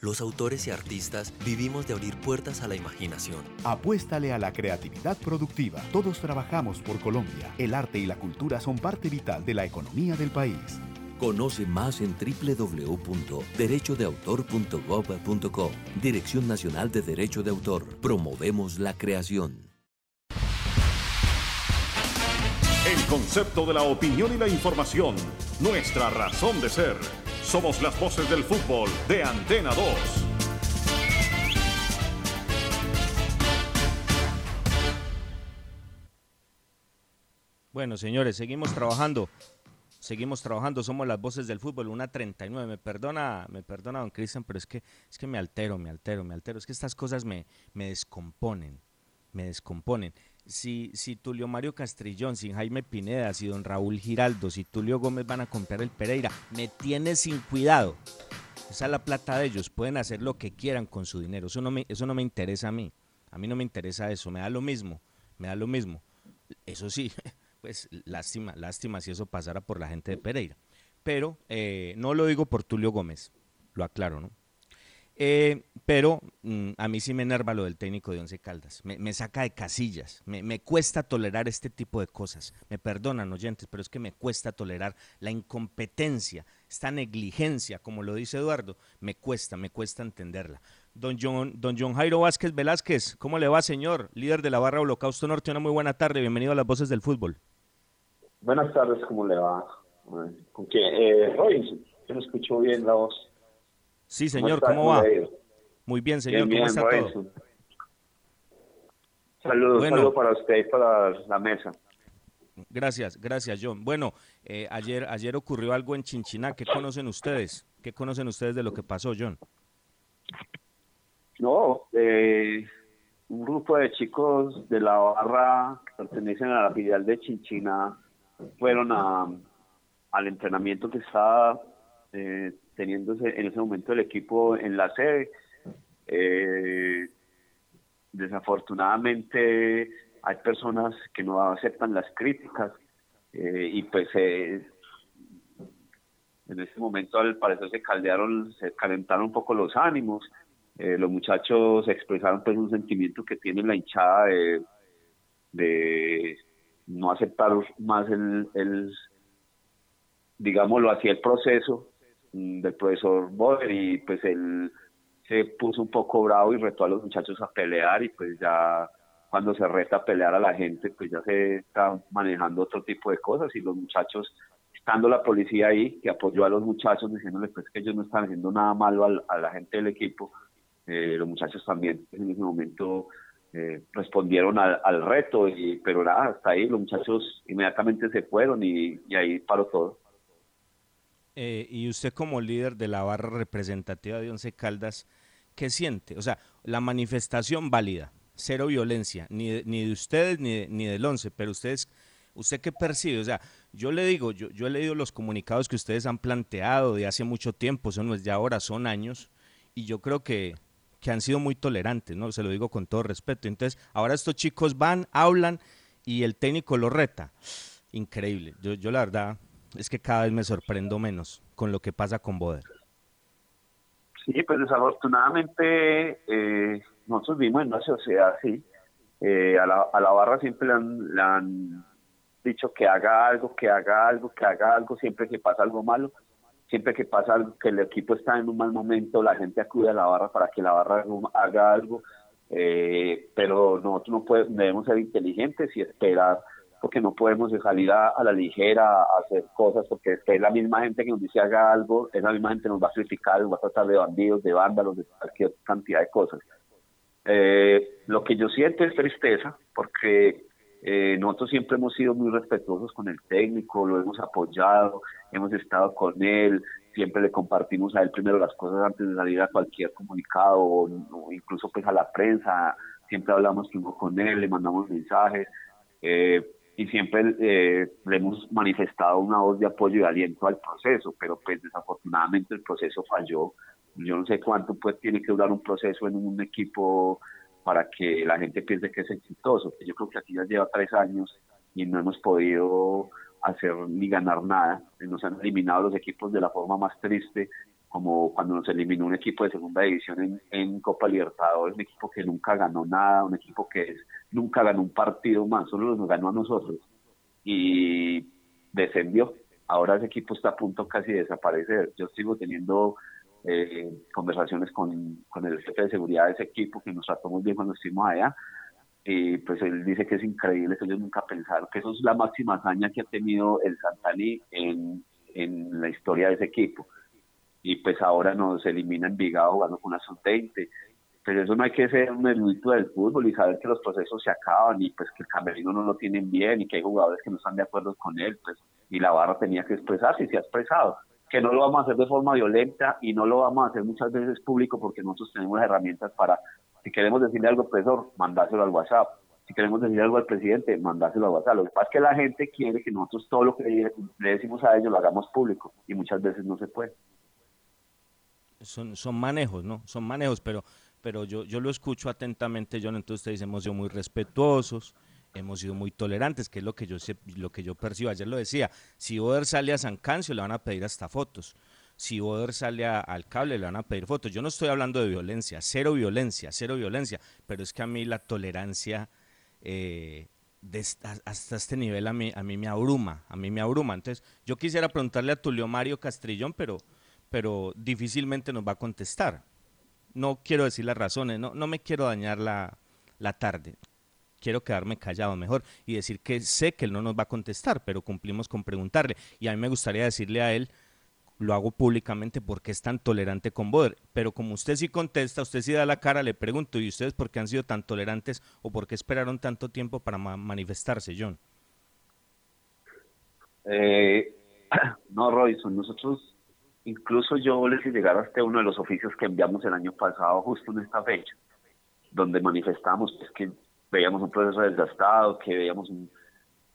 S18: Los autores y artistas vivimos de abrir puertas a la imaginación.
S19: Apuéstale a la creatividad productiva. Todos trabajamos por Colombia. El arte y la cultura son parte vital de la economía del país.
S18: Conoce más en www.derechodeautor.gov.co. Dirección Nacional de Derecho de Autor. Promovemos la creación.
S9: El concepto de la opinión y la información. Nuestra razón de ser. Somos las voces del fútbol de Antena 2.
S1: Bueno, señores, seguimos trabajando. Seguimos trabajando, somos las voces del fútbol, una 39. Me perdona, me perdona, don Cristian, pero es que, es que me altero, me altero, me altero. Es que estas cosas me, me descomponen, me descomponen. Si, si Tulio Mario Castrillón, si Jaime Pineda, si don Raúl Giraldo, si Tulio Gómez van a comprar el Pereira, me tiene sin cuidado. Esa es la plata de ellos, pueden hacer lo que quieran con su dinero. Eso no me, eso no me interesa a mí. A mí no me interesa eso, me da lo mismo, me da lo mismo. Eso sí, [LAUGHS] pues lástima, lástima si eso pasara por la gente de Pereira. Pero eh, no lo digo por Tulio Gómez, lo aclaro, ¿no? Eh, pero mm, a mí sí me enerva lo del técnico de Once Caldas. Me, saca de casillas. Me, me cuesta tolerar este tipo de cosas. Me perdonan, oyentes, pero es que me cuesta tolerar la incompetencia, esta negligencia, como lo dice Eduardo. Me cuesta, me cuesta entenderla. Don John, don John Jairo Vázquez Velázquez, ¿cómo le va, señor? Líder de la barra Holocausto Norte, una muy buena tarde. Bienvenido a las voces del fútbol.
S20: Buenas tardes, ¿cómo le va? ¿Con qué? Eh, Robinson, yo no escucho bien la voz.
S1: Sí, señor? ¿cómo va? Muy bien, señor,
S20: Bien,
S1: ¿cómo
S20: bien,
S1: está todo?
S20: Saludos,
S1: Bueno.
S20: saludos para usted y para la mesa.
S1: Gracias, gracias, John. Bueno, eh, ayer, ayer ocurrió algo en Chinchiná. ¿Qué conocen ustedes? ¿Qué conocen ustedes de lo que pasó, John?
S20: No, eh, un grupo de chicos de la barra que pertenecen a la filial de Chinchina fueron a, al entrenamiento que estaba eh, teniéndose en ese momento el equipo en la sede. Eh, desafortunadamente hay personas que no aceptan las críticas eh, y pues eh, en ese momento al parecer se caldearon, se calentaron un poco los ánimos. Los muchachos expresaron pues un sentimiento que tiene la hinchada de, no aceptar más el, el digámoslo así, el proceso del profesor Boder y pues él se puso un poco bravo y retó a los muchachos a pelear y pues ya cuando se reta a pelear a la gente pues ya se está manejando otro tipo de cosas y los muchachos estando la policía ahí que apoyó a los muchachos diciéndoles pues que ellos no están haciendo nada malo al- a la gente del equipo eh, los muchachos también en ese momento eh, respondieron al, reto y pero nada hasta ahí los muchachos inmediatamente se fueron y ahí paró todo
S1: Eh, y usted como líder de la barra representativa de Once Caldas, ¿qué siente? O sea, la manifestación válida, cero violencia, ni de, ni de ustedes ni, de- ni del Once, pero ustedes, ¿usted qué percibe? O sea, yo le digo, yo, yo he leído los comunicados que ustedes han planteado de hace mucho tiempo, eso no es de ahora, son años, y yo creo que, que han sido muy tolerantes, ¿no? Se lo digo con todo respeto. Entonces, ahora estos chicos van, hablan y el técnico lo reta. Increíble. Yo, yo la verdad es que cada vez me sorprendo menos con lo que pasa con Boder.
S20: Sí, pues desafortunadamente eh, nosotros vivimos en una sociedad así. Eh, a, la, a la barra siempre le han, le han dicho que haga algo, que haga algo, que haga algo, siempre que pasa algo malo, siempre que pasa algo, que el equipo está en un mal momento, la gente acude a la barra para que la barra haga algo. Eh, pero nosotros no podemos, debemos ser inteligentes y esperar porque no podemos salir a, la ligera a hacer cosas, porque es la misma gente que nos dice haga algo, es la misma gente que nos va a criticar, nos va a tratar de bandidos, de vándalos, de cualquier cantidad de cosas. Eh, lo que yo siento es tristeza, porque eh, nosotros siempre hemos sido muy respetuosos con el técnico, lo hemos apoyado, hemos estado con él, siempre le compartimos a él primero las cosas antes de salir a cualquier comunicado, o, o incluso pues a la prensa, siempre hablamos con él, le mandamos mensajes, eh, y siempre eh, le hemos manifestado una voz de apoyo y aliento al proceso, pero pues desafortunadamente el proceso falló. Yo no sé cuánto pues tiene que durar un proceso en un equipo para que la gente piense que es exitoso. Yo creo que aquí ya lleva tres años y no hemos podido hacer ni ganar nada. Nos han eliminado los equipos de la forma más triste, como cuando nos eliminó un equipo de segunda división en, Copa Libertadores, un equipo que nunca ganó nada, un equipo que nunca ganó un partido más, solo nos ganó a nosotros y descendió. Ahora ese equipo está a punto casi de desaparecer. Yo sigo teniendo eh, conversaciones con, con el jefe de seguridad de ese equipo que nos trató muy bien cuando estuvimos allá y pues él dice que es increíble que ellos nunca pensaron que eso es la máxima hazaña que ha tenido el Santaní en, en la historia de ese equipo y pues ahora nos elimina Envigado jugando con una sub-20 pero eso no hay que ser un erudito del fútbol y saber que los procesos se acaban y pues que el camerino no lo tienen bien y que hay jugadores que no están de acuerdo con él pues y la barra tenía que expresarse y se ha expresado que no lo vamos a hacer de forma violenta y no lo vamos a hacer muchas veces público porque nosotros tenemos herramientas para si queremos decirle algo al profesor, mandárselo al WhatsApp. Si queremos decirle algo al presidente, mandárselo al WhatsApp. Lo que pasa es que la gente quiere que nosotros todo lo que le decimos a ellos lo hagamos público y muchas veces no se puede.
S1: Son, son manejos, ¿no? Son manejos, pero, pero yo, yo lo escucho atentamente, John, entonces ustedes hemos sido muy respetuosos, hemos sido muy tolerantes, que es lo que yo sé, lo que yo percibo. Ayer lo decía, si Oder sale a San Cancio le van a pedir hasta fotos si Boder sale al cable le van a pedir fotos. Yo no estoy hablando de violencia, cero violencia, cero violencia, pero es que a mí la tolerancia eh, hasta este nivel a mí, a mí me abruma, a mí me abruma. Entonces, yo quisiera preguntarle a Tulio Mario Castrillón, pero, pero difícilmente nos va a contestar. No quiero decir las razones, no, no me quiero dañar la, la tarde. Quiero quedarme callado mejor y decir que sé que él no nos va a contestar, pero cumplimos con preguntarle. Y a mí me gustaría decirle a él, lo hago públicamente porque es tan tolerante con Boder. Pero como usted sí contesta, usted sí da la cara, le pregunto, ¿y ustedes por qué han sido tan tolerantes o por qué esperaron tanto tiempo para ma- manifestarse, John?
S20: Eh, [CLEARS THROAT] no, Robinson, nosotros, incluso yo les llegar hasta uno de los oficios que enviamos el año pasado, justo en esta fecha, donde manifestamos pues, que veíamos un proceso desgastado, que veíamos un...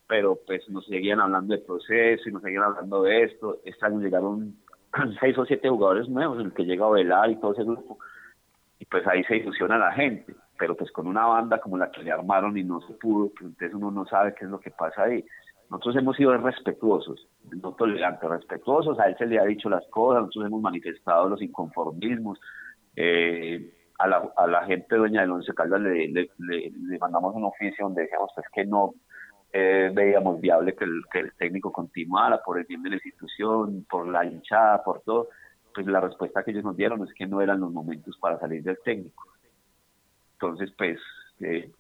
S20: Pero pues nos seguían hablando de proceso y nos seguían hablando de esto. Este año llegaron [CLEARS THROAT] seis o siete jugadores nuevos, en el que llega Velar y todo ese grupo. Y pues ahí se ilusiona la gente, pero pues con una banda como la que le armaron y no se pudo, pues entonces uno no sabe qué es lo que pasa ahí. Nosotros hemos sido respetuosos, no tolerantes, respetuosos, a él se le ha dicho las cosas, nosotros hemos manifestado los inconformismos, eh, a, la, gente dueña del Once Caldas le, le, mandamos un oficio donde decíamos pues que no eh, veíamos viable que el, que el técnico continuara por el bien de la institución, por la hinchada, por todo, pues la respuesta que ellos nos dieron es que no eran los momentos para salir del técnico. Entonces, pues, eh,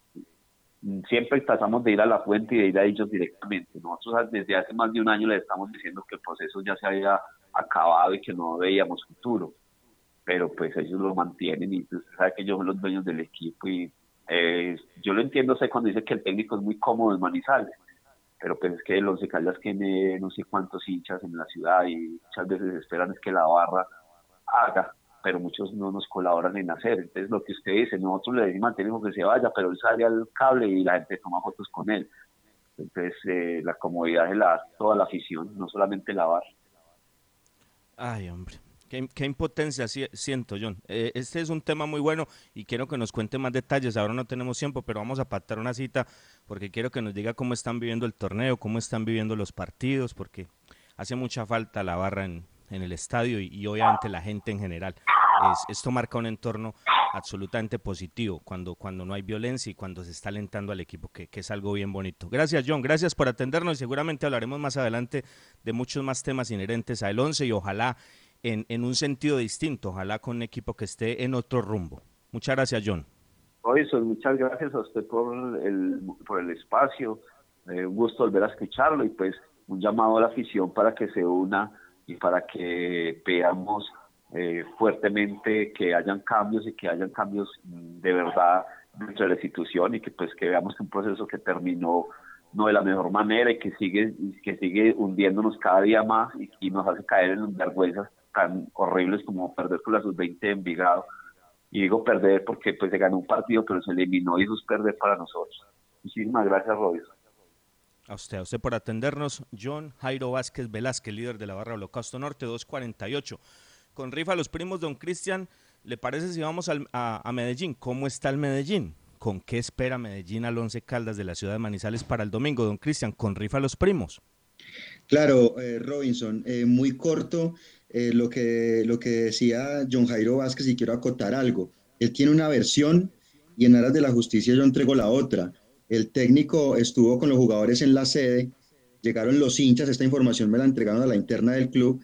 S20: siempre tratamos de ir a la fuente y de ir a ellos directamente. Nosotros desde hace más de un año les estamos diciendo que el proceso ya se había acabado y que no veíamos futuro, pero pues ellos lo mantienen y usted sabe que ellos son los dueños del equipo y eh, yo lo entiendo, sé cuando dice que el técnico es muy cómodo en Manizales, pero pues es que el Once Caldas tiene no sé cuántos hinchas en la ciudad y muchas veces esperan es que la barra haga, pero muchos no nos colaboran en hacer. Entonces lo que usted dice, nosotros le decimos al que se vaya, pero él sale al cable y la gente toma fotos con él. Entonces eh, la comodidad de la, toda la afición, no solamente la barra.
S1: Ay, hombre. Qué, impotencia si- siento, John. Eh, este es un tema muy bueno y quiero que nos cuente más detalles. Ahora no tenemos tiempo, pero vamos a pactar una cita porque quiero que nos diga cómo están viviendo el torneo, cómo están viviendo los partidos, porque hace mucha falta la barra en, en el estadio y, y obviamente la gente en general. Es- esto marca un entorno absolutamente positivo cuando, cuando no hay violencia y cuando se está alentando al equipo, que, que es algo bien bonito. Gracias, John. Gracias por atendernos y seguramente hablaremos más adelante de muchos más temas inherentes al 11 y ojalá en, en un sentido distinto, ojalá con un equipo que esté en otro rumbo. Muchas gracias, John.
S20: Robinson, muchas gracias a usted por el, por el espacio eh, un gusto volver a escucharlo y pues un llamado a la afición para que se una y para que veamos eh, fuertemente que hayan cambios y que hayan cambios mm, de verdad dentro de la institución y que pues que veamos un proceso que terminó no de la mejor manera y que sigue que sigue hundiéndonos cada día más y, nos hace caer en vergüenzas tan horribles como perder con la sub-20 de Envigado. Y digo perder porque pues se ganó un partido pero se eliminó y eso es perder para nosotros. Muchísimas gracias Robinson
S1: a usted, a usted por atendernos. John Jairo Vázquez Velázquez, líder de la barra Holocausto Norte, 248. Con rifa los primos, don Cristian, ¿le parece si vamos a, Medellín? ¿Cómo está el Medellín? ¿Con qué espera Medellín al Once Caldas de la ciudad de Manizales para el domingo, don Cristian? Con rifa los primos.
S4: Claro, eh, Robinson, eh, muy corto eh, lo, que, lo que decía John Jairo Vázquez y quiero acotar algo. Él tiene una versión y en aras de la justicia yo entrego la otra. El técnico estuvo con los jugadores en la sede, llegaron los hinchas, esta información me la entregaron a la interna del club,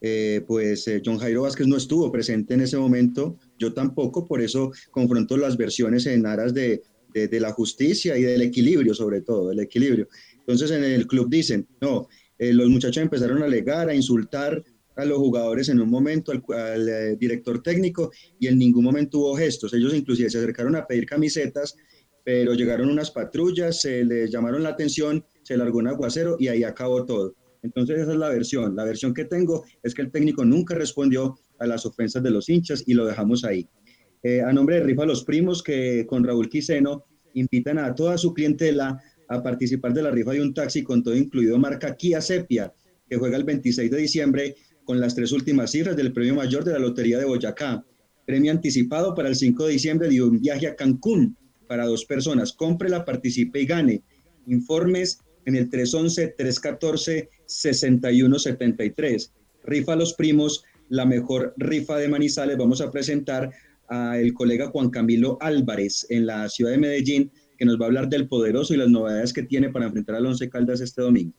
S4: eh, pues eh, John Jairo Vázquez no estuvo presente en ese momento, yo tampoco, por eso confronto las versiones en aras de, la justicia y del equilibrio, sobre todo, del equilibrio. Entonces en el club dicen, no, eh, los muchachos empezaron a alegar, a insultar a los jugadores en un momento, al, al director técnico, y en ningún momento hubo gestos. Ellos inclusive se acercaron a pedir camisetas pero llegaron unas patrullas, se les llamaron la atención, se largó un aguacero y ahí acabó todo. Entonces esa es la versión. La versión que tengo es que el técnico nunca respondió a las ofensas de los hinchas y lo dejamos ahí. Eh, a nombre de Rifa Los Primos, que con Raúl Quiseno invitan a toda su clientela a participar de la rifa de un taxi con todo incluido marca Kia Sepia, que juega el 26 de diciembre con las tres últimas cifras del premio mayor de la Lotería de Boyacá. Premio anticipado para el 5 de diciembre de un viaje a Cancún para dos personas. Cómprela, participe y gane. Informes en el 311-314-6173. Rifa los primos, la mejor rifa de Manizales. Vamos a presentar al colega Juan Camilo Álvarez en la ciudad de Medellín, que nos va a hablar del poderoso y las novedades que tiene para enfrentar al Once Caldas este domingo.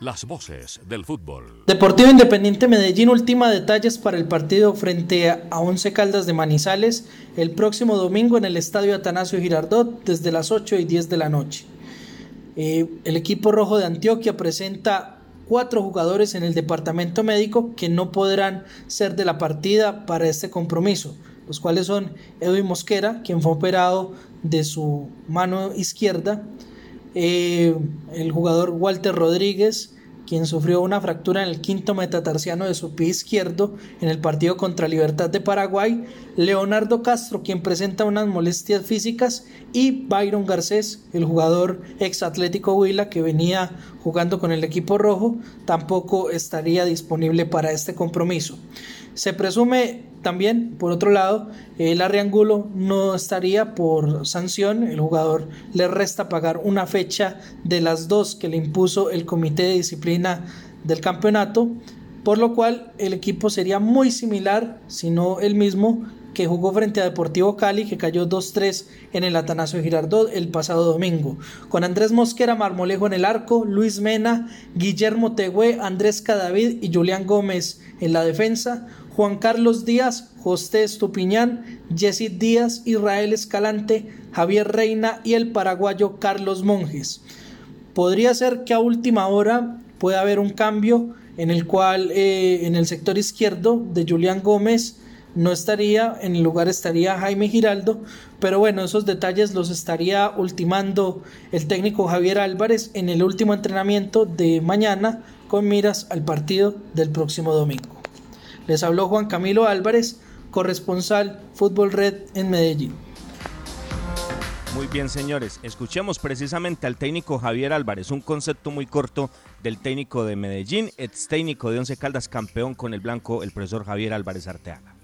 S13: Las voces del fútbol.
S21: Deportivo Independiente Medellín ultima detalles para el partido frente a Once Caldas de Manizales el próximo domingo en el Estadio Atanasio Girardot desde las 8 y 10 de la noche. Eh, el equipo rojo de Antioquia presenta cuatro jugadores en el departamento médico que no podrán ser de la partida para este compromiso, los cuales son Edwin Mosquera, quien fue operado de su mano izquierda, eh, el jugador Walter Rodríguez, quien sufrió una fractura en el quinto metatarsiano de su pie izquierdo en el partido contra Libertad de Paraguay, Leonardo Castro, quien presenta unas molestias físicas, y Byron Garcés, el jugador ex Atlético Huila que venía jugando con el equipo rojo, tampoco estaría disponible para este compromiso. Se presume también, por otro lado, el Arriangulo no estaría por sanción. El jugador le resta pagar una fecha de las dos que le impuso el comité de disciplina del campeonato, por lo cual el equipo sería muy similar, si no el mismo, que jugó frente a Deportivo Cali, que cayó 2-3 en el Atanasio Girardot el pasado domingo. Con Andrés Mosquera Marmolejo en el arco, Luis Mena, Guillermo Tegüe, Andrés Cadavid y Julián Gómez en la defensa. Juan Carlos Díaz, José Estupiñán, Jesse Díaz, Israel Escalante, Javier Reina y el paraguayo Carlos Monjes. Podría ser que a última hora pueda haber un cambio en el cual eh, en el sector izquierdo de Julián Gómez no estaría, en el lugar estaría Jaime Giraldo, pero bueno, esos detalles los estaría ultimando el técnico Javier Álvarez en el último entrenamiento de mañana con miras al partido del próximo domingo. Les habló Juan Camilo Álvarez, corresponsal Fútbol Red en Medellín.
S1: Muy bien, señores. Escuchemos precisamente al técnico Javier Álvarez, un concepto muy corto del técnico de Medellín, ex técnico de Once Caldas, campeón con el blanco, el profesor Javier Álvarez Arteaga.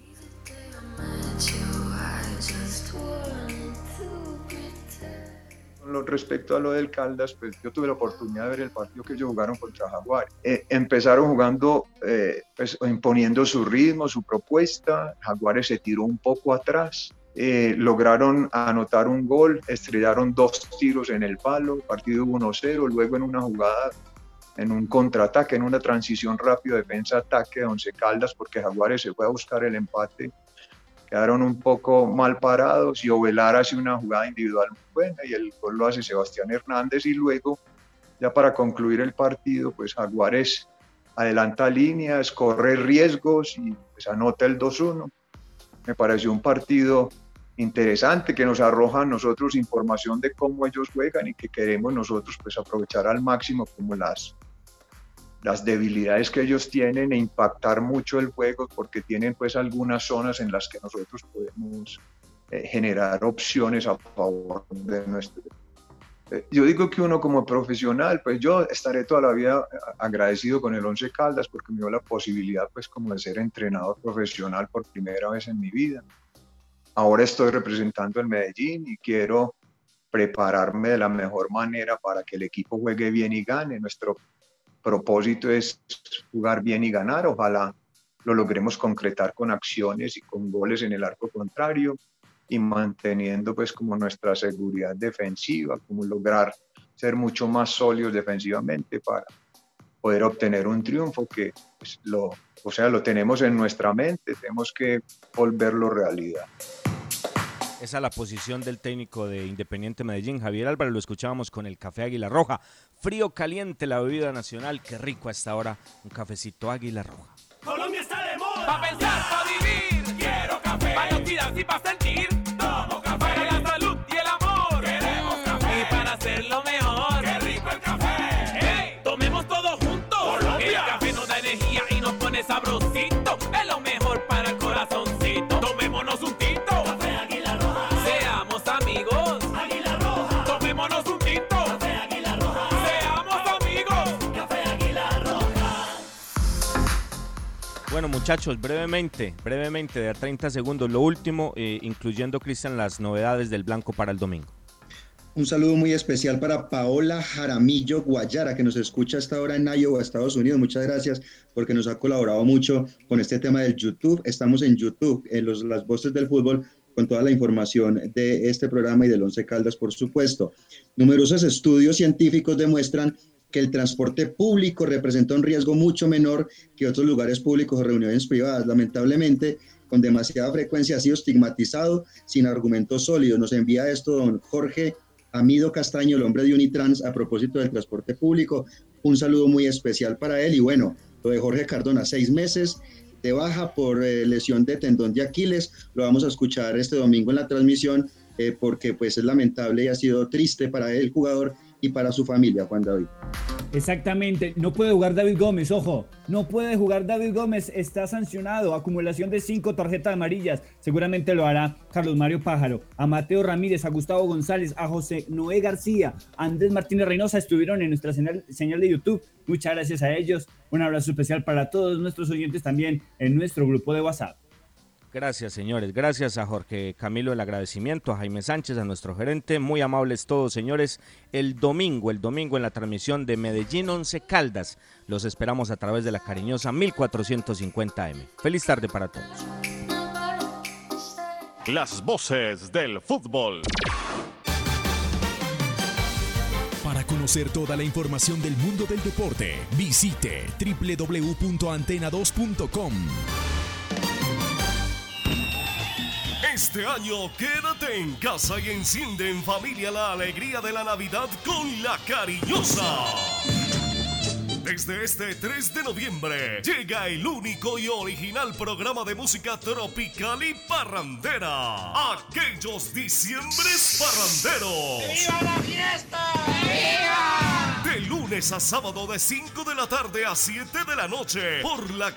S22: Respecto a lo del Caldas, pues yo tuve la oportunidad de ver el partido que ellos jugaron contra Jaguar. Eh, empezaron jugando, eh, pues, imponiendo su ritmo, su propuesta. Jaguares se tiró un poco atrás. Eh, lograron anotar un gol, estrellaron dos tiros en el palo, partido 1-0, luego en una jugada, en un contraataque, en una transición rápida defensa-ataque de Once Caldas, porque Jaguares se fue a buscar el empate quedaron un poco mal parados y Ovelar hace una jugada individual muy buena y el gol lo hace Sebastián Hernández y luego, ya para concluir el partido, pues Jaguares adelanta líneas, corre riesgos y pues anota el 2-1. Me pareció un partido interesante que nos arroja a nosotros información de cómo ellos juegan y que queremos nosotros pues aprovechar al máximo como las, las debilidades que ellos tienen e impactar mucho el juego porque tienen pues algunas zonas en las que nosotros podemos eh, generar opciones a favor de nuestro. Eh, yo digo que uno como profesional, pues yo estaré toda la vida agradecido con el Once Caldas porque me dio la posibilidad pues como de ser entrenador profesional por primera vez en mi vida ahora estoy representando el Medellín y quiero prepararme de la mejor manera para que el equipo juegue bien y gane. Nuestro propósito es jugar bien y ganar. Ojalá lo logremos concretar con acciones y con goles en el arco contrario y manteniendo pues como nuestra seguridad defensiva, como lograr ser mucho más sólidos defensivamente para poder obtener un triunfo que pues, lo, o sea, lo tenemos en nuestra mente, tenemos que volverlo realidad.
S1: Esa es la posición del técnico de Independiente Medellín, Javier Álvarez. Lo escuchábamos con el café Águila Roja. Frío, caliente, la bebida nacional. Qué rico a esta hora un cafecito Águila Roja.
S2: Colombia está de moda. Pa' pensar, pa' vivir. Quiero café. Y pa'
S1: Bueno, muchachos, brevemente, brevemente, de 30 segundos, lo último, eh, incluyendo, Cristian, las novedades del Blanco para el domingo.
S4: Un saludo muy especial para Paola Jaramillo Guayara, que nos escucha hasta ahora en Iowa, Estados Unidos. Muchas gracias porque nos ha colaborado mucho con este tema del YouTube. Estamos en YouTube, en los, las voces del fútbol, con toda la información de este programa y del Once Caldas, por supuesto. Numerosos estudios científicos demuestran que el transporte público representa un riesgo mucho menor que otros lugares públicos o reuniones privadas. Lamentablemente, con demasiada frecuencia ha sido estigmatizado sin argumentos sólidos. Nos envía esto don Jorge Amido Castaño, el hombre de Unitrans, a propósito del transporte público. Un saludo muy especial para él. Y bueno, lo de Jorge Cardona, seis meses de baja por eh, lesión de tendón de Aquiles. Lo vamos a escuchar este domingo en la transmisión eh, porque pues es lamentable y ha sido triste para el jugador y para su familia, Juan David.
S5: Exactamente, no puede jugar David Gómez, ojo, no puede jugar David Gómez, está sancionado, acumulación de cinco tarjetas amarillas, seguramente lo hará Carlos Mario Pájaro, a Mateo Ramírez, a Gustavo González, a José Noé García, a Andrés Martínez Reynosa estuvieron en nuestra señal, señal de YouTube, muchas gracias a ellos, un abrazo especial para todos nuestros oyentes también en nuestro grupo de WhatsApp.
S1: Gracias, señores. Gracias a Jorge Camilo el agradecimiento, a Jaime Sánchez, a nuestro gerente. Muy amables todos, señores. El domingo, el domingo en la transmisión de Medellín 11 Caldas. Los esperamos a través de la cariñosa 1450M. Feliz tarde para todos.
S9: Las voces del fútbol.
S17: Para conocer toda la información del mundo del deporte, visite www.antena2.com.
S23: Este año quédate en casa y enciende en familia la alegría de la Navidad con la cariñosa. Desde este 3 de noviembre llega el único y original programa de música tropical y parrandera. Aquellos diciembres parranderos.
S2: ¡Viva la fiesta! ¡Viva!
S23: De lunes a sábado de 5 de la tarde a 7 de la noche por la